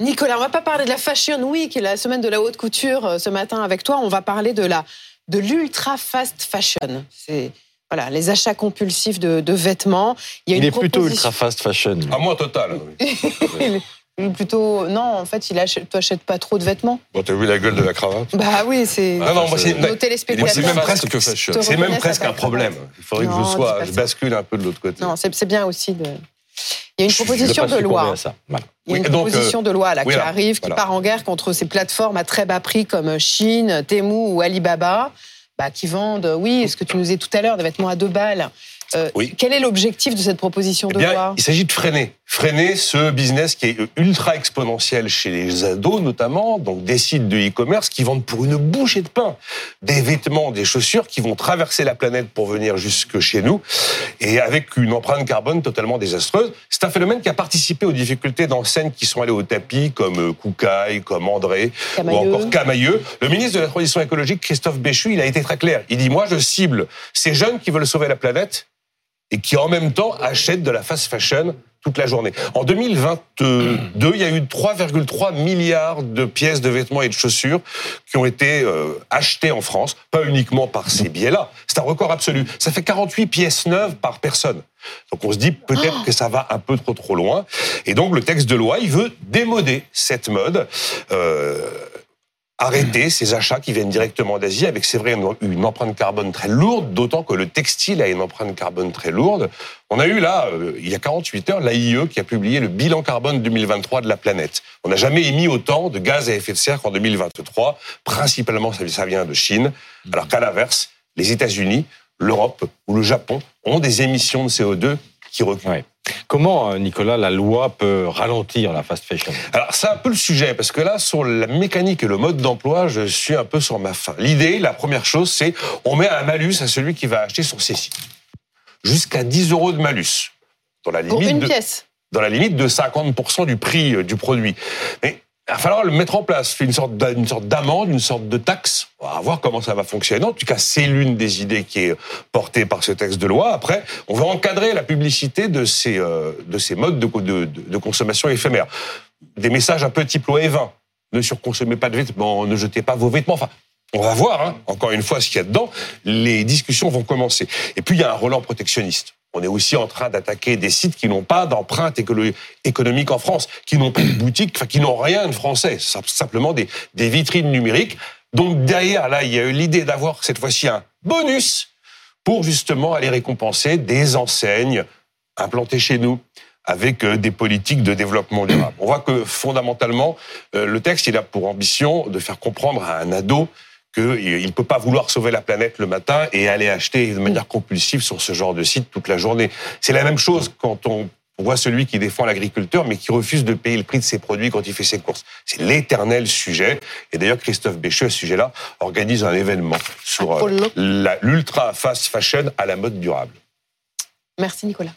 Nicolas, on va pas parler de la Fashion Week, la semaine de la haute couture euh, ce matin avec toi. On va parler de la de l'ultra fast fashion. C'est voilà, les achats compulsifs de, de vêtements. Il, y a une est plutôt ultra fast fashion. À moi total. plutôt non en fait il achète tu achètes pas trop de vêtements bon t'as vu la gueule de la cravate? Bah oui c'est ah non moi c'est nos téléspectateurs c'est même presque c'est même presque un problème il faudrait que je sois je bascule un peu de l'autre côté non c'est bien aussi de il y a une proposition de loi. Il y a une proposition de loi là, qui arrive, qui part en guerre contre ces plateformes à très bas prix comme Chine, Temu ou Alibaba, bah, qui vendent, oui, ce que tu nous disais tout à l'heure, des vêtements à deux balles. Euh, quel est l'objectif de cette proposition de eh loi? Il s'agit de freiner, freiner ce business qui est ultra exponentiel chez les ados notamment, donc des sites de e-commerce qui vendent pour une bouchée de pain des vêtements, des chaussures qui vont traverser la planète pour venir jusque chez nous et avec une empreinte carbone totalement désastreuse. C'est un phénomène qui a participé aux difficultés d'enseignes qui sont allées au tapis comme euh, Koukaï, comme André ou encore Camailleux. Le ministre de la Transition écologique, Christophe Béchu, il a été très clair. Il dit moi je cible ces jeunes qui veulent sauver la planète et qui en même temps achètent de la fast fashion la journée. En 2022, il y a eu 3,3 milliards de pièces de vêtements et de chaussures qui ont été euh, achetées en France, pas uniquement par ces biais-là. C'est un record absolu. Ça fait 48 pièces neuves par personne. Donc on se dit peut-être que ça va un peu trop trop loin. Et donc le texte de loi, il veut démoder cette mode. Euh, arrêter ces achats qui viennent directement d'Asie avec, c'est vrai, une, empreinte carbone très lourde, d'autant que le textile a une empreinte carbone très lourde. On a eu là, euh, il y a 48 heures, l'AIE qui a publié le bilan carbone 2023 de la planète. On n'a jamais émis autant de gaz à effet de serre qu'en 2023. Principalement, ça vient de Chine. Alors qu'à l'inverse, les États-Unis, l'Europe ou le Japon ont des émissions de CO2 qui reculent. Comment, euh, Nicolas, la loi peut ralentir la fast fashion? Alors, c'est un peu le sujet, parce que là, sur la mécanique et le mode d'emploi, je suis un peu sur ma fin. L'idée, la première chose, c'est on met un malus à celui qui va acheter sur ces sites. Jusqu'à 10 euros de malus. Dans la limite Pour une pièce dans la limite de 50% du prix euh, du produit. Mais il va falloir le mettre en place, une sorte d'amende, une sorte de taxe. On va voir comment ça va fonctionner. En tout cas, c'est l'une des idées qui est portée par ce texte de loi. Après, on va encadrer la publicité de ces, euh, de ces modes de, consommation éphémère. Des messages un peu type loi E20. Ne surconsommez pas de vêtements, ne jetez pas vos vêtements. Enfin, on va voir, hein, encore une fois, ce qu'il y a dedans. Les discussions vont commencer. Et puis, il y a un relent protectionniste on est aussi en train d'attaquer des sites qui n'ont pas d'empreinte économique en France, qui n'ont pas de boutique, enfin, qui n'ont rien de français, simplement des, des vitrines numériques. Donc derrière, là, il y a eu l'idée d'avoir cette fois-ci un bonus pour justement aller récompenser des enseignes implantées chez nous avec euh, des politiques de développement durable. On voit que fondamentalement, euh, le texte, il a pour ambition de faire comprendre à un ado qu'il ne peut pas vouloir sauver la planète le matin et aller acheter de manière compulsive sur ce genre de site toute la journée. C'est la même chose quand on voit celui qui défend l'agriculteur mais qui refuse de payer le prix de ses produits quand il fait ses courses. C'est l'éternel sujet. Et d'ailleurs, Christophe Bécheux, à ce sujet-là, organise un événement sur euh, l'ultra fast fashion à la mode durable. Merci Nicolas.